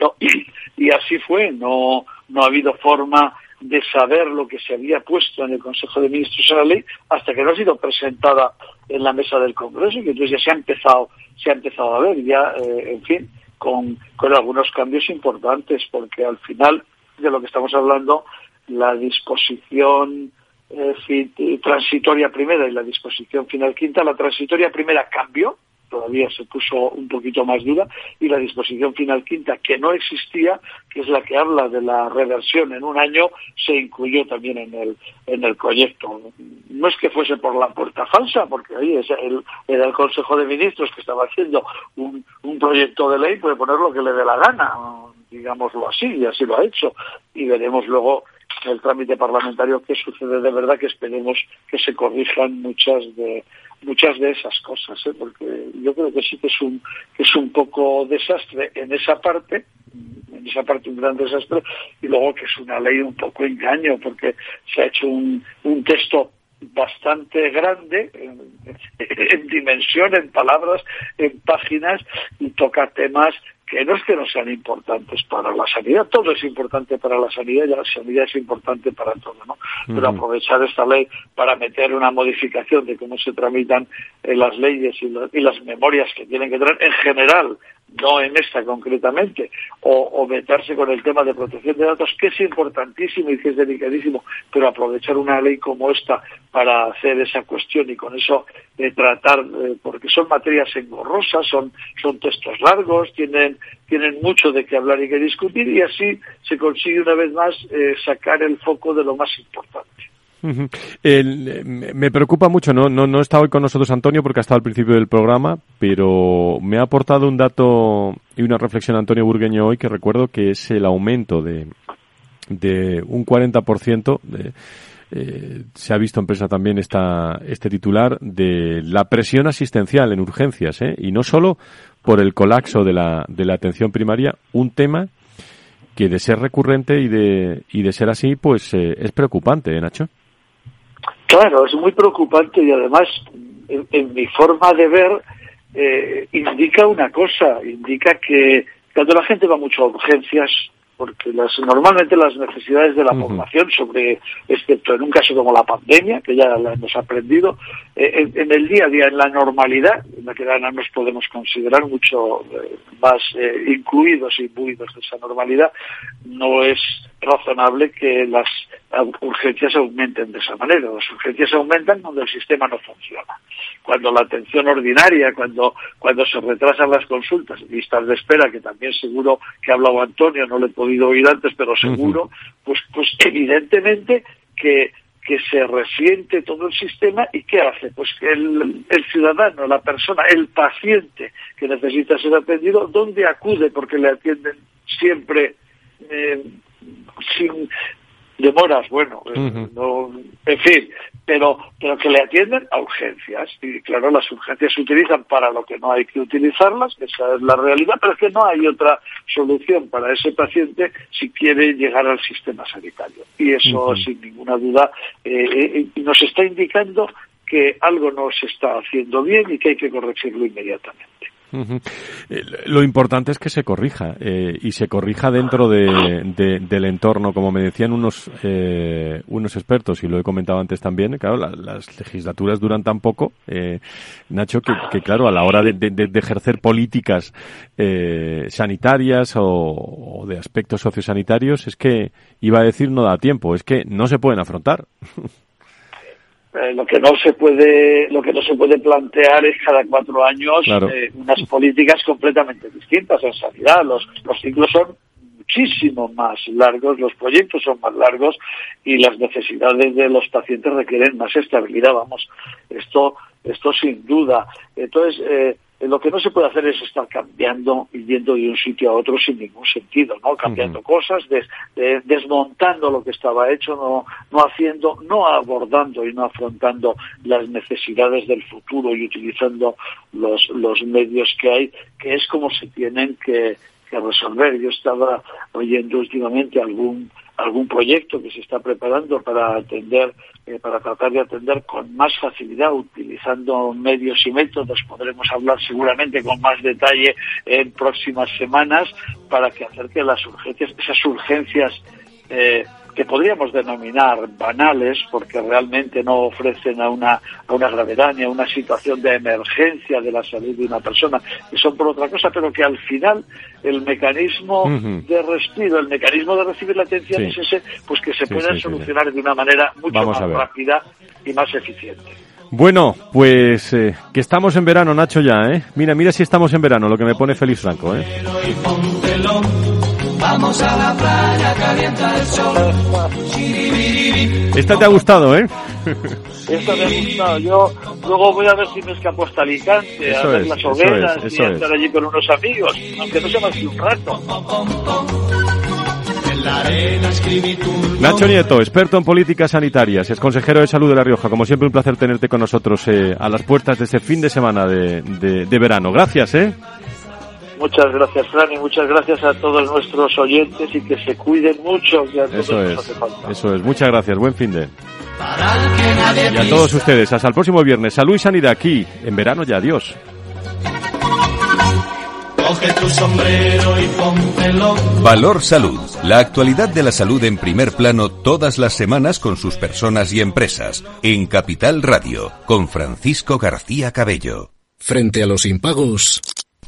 Y, así fue, no, no ha habido forma de saber lo que se había puesto en el Consejo de Ministros en la ley hasta que no ha sido presentada en la mesa del Congreso y que entonces ya se ha empezado se ha empezado a ver ya, eh, en fin, con, con algunos cambios importantes, porque al final de lo que estamos hablando, la disposición eh, transitoria primera y la disposición final quinta, la transitoria primera cambió, todavía se puso un poquito más dura, y la disposición final quinta, que no existía, que es la que habla de la reversión en un año, se incluyó también en el, en el proyecto. No es que fuese por la puerta falsa, porque ahí era el Consejo de Ministros que estaba haciendo un, un proyecto de ley, puede poner lo que le dé la gana, digámoslo así, y así lo ha hecho. Y veremos luego el trámite parlamentario qué sucede de verdad, que esperemos que se corrijan muchas de muchas de esas cosas, ¿eh? porque yo creo que sí que es un que es un poco desastre en esa parte, en esa parte un gran desastre, y luego que es una ley un poco engaño, porque se ha hecho un, un texto bastante grande en, en, dimensión, en palabras, en páginas, y toca temas que no es que no sean importantes para la sanidad, todo es importante para la sanidad y la sanidad es importante para todo, ¿no? Pero aprovechar esta ley para meter una modificación de cómo se tramitan eh, las leyes y, y, las memorias que tienen que tener en general no en esta concretamente, o, meterse con el tema de protección de datos, que es importantísimo y que es delicadísimo, pero aprovechar una ley como esta para hacer esa cuestión y con eso tratar, eh, porque son materias engorrosas, son, son textos largos, tienen, tienen mucho de qué hablar y que discutir, y así se consigue una vez más eh, sacar el foco de lo más importante me preocupa mucho, no, no, no está hoy con nosotros Antonio porque ha estado al principio del programa, pero me ha aportado un dato y una reflexión Antonio Burgueño hoy que recuerdo que es el aumento de, de un 40%. De, eh, se ha visto en prensa también esta, este titular de la presión asistencial en urgencias, ¿eh? y no solo por el colapso de la, de la atención primaria, un tema que de ser recurrente y de, y de ser así, pues eh, es preocupante, ¿eh, Nacho? Claro, es muy preocupante y además, en, mi forma de ver, eh, indica una cosa, indica que cuando la gente va mucho a urgencias, porque las, normalmente las necesidades de la población, sobre, excepto en un caso como la pandemia, que ya la hemos aprendido, eh, en, el día a día, en la normalidad, en la que ahora nos podemos considerar mucho eh, más incluidos y imbuidos de esa normalidad, no es razonable que las urgencias aumenten de esa manera. Las urgencias aumentan cuando el sistema no funciona. Cuando la atención ordinaria, cuando, cuando se retrasan las consultas, listas de espera, que también seguro que ha hablado Antonio, no lo he podido oír antes, pero seguro, pues, pues evidentemente que, que se resiente todo el sistema y ¿qué hace? Pues que el, el, ciudadano, la persona, el paciente que necesita ser atendido, ¿dónde acude? Porque le atienden siempre eh, sin demoras, bueno, eh, no, en fin, pero, pero que le atienden a urgencias. Y claro, las urgencias se utilizan para lo que no hay que utilizarlas, esa es la realidad, pero es que no hay otra solución para ese paciente si quiere llegar al sistema sanitario. Y eso, sin ninguna duda, eh, eh, nos está indicando que algo no se está haciendo bien y que hay que corregirlo inmediatamente. Eh, lo importante es que se corrija eh, y se corrija dentro del entorno, como me decían unos eh, unos expertos y lo he comentado antes también. Claro, las legislaturas duran tan poco, Nacho, que, claro a la hora de, ejercer políticas sanitarias o, de aspectos sociosanitarios es que iba a decir no da tiempo, es que no se pueden afrontar. Eh, lo que no se puede lo que no se puede plantear es cada cuatro años eh, unas políticas completamente distintas en sanidad. Los los ciclos son muchísimo más largos los proyectos son más largos y las necesidades de los pacientes requieren más estabilidad. Vamos esto esto sin duda. Entonces eh, eh, lo que no se puede hacer es estar cambiando y yendo de un sitio a otro sin ningún sentido, ¿no? Cambiando cosas, desmontando lo que estaba hecho, no, no haciendo, no abordando y no afrontando las necesidades del futuro y utilizando los, los medios que hay, que es como se tienen que, que resolver. Yo estaba oyendo últimamente algún algún proyecto que se está preparando para atender, eh, para tratar de atender con más facilidad, utilizando medios y métodos. Podremos hablar seguramente con más detalle en próximas semanas para que acerque las urgencias, esas urgencias eh, que podríamos denominar banales porque realmente no ofrecen a una, a una gravedad ni a una situación de emergencia de la salud de una persona, que son por otra cosa, pero que al final el mecanismo de respiro, el mecanismo de recibir la atención es ese, pues que se puedan solucionar de una manera mucho más rápida y más eficiente. Bueno, pues eh, que estamos en verano, Nacho, ya, ¿eh? Mira, mira si estamos en verano, lo que me pone feliz Franco, ¿eh? Vamos a la playa, calienta el sol. Esta te ha gustado, ¿eh? Esta me ha gustado. Yo luego voy a ver si me escapo hasta Alicante, a ver las hogueras y a estar allí con unos amigos, aunque no sea más que un rato. Nacho Nieto, experto en políticas sanitarias, es consejero de salud de La Rioja. Como siempre, un placer tenerte con nosotros eh, a las puertas de este fin de semana de, de, de verano. Gracias, ¿eh? Muchas gracias, Fran, y muchas gracias a todos nuestros oyentes y que se cuiden mucho, que a todos eso es, hace falta. Eso es, muchas gracias, buen fin de. Y a todos ustedes, hasta el próximo viernes. Salud y sanidad aquí, en verano ya, adiós. Coge tu sombrero y póntelo. Valor Salud. La actualidad de la salud en primer plano todas las semanas con sus personas y empresas. En Capital Radio, con Francisco García Cabello. Frente a los impagos,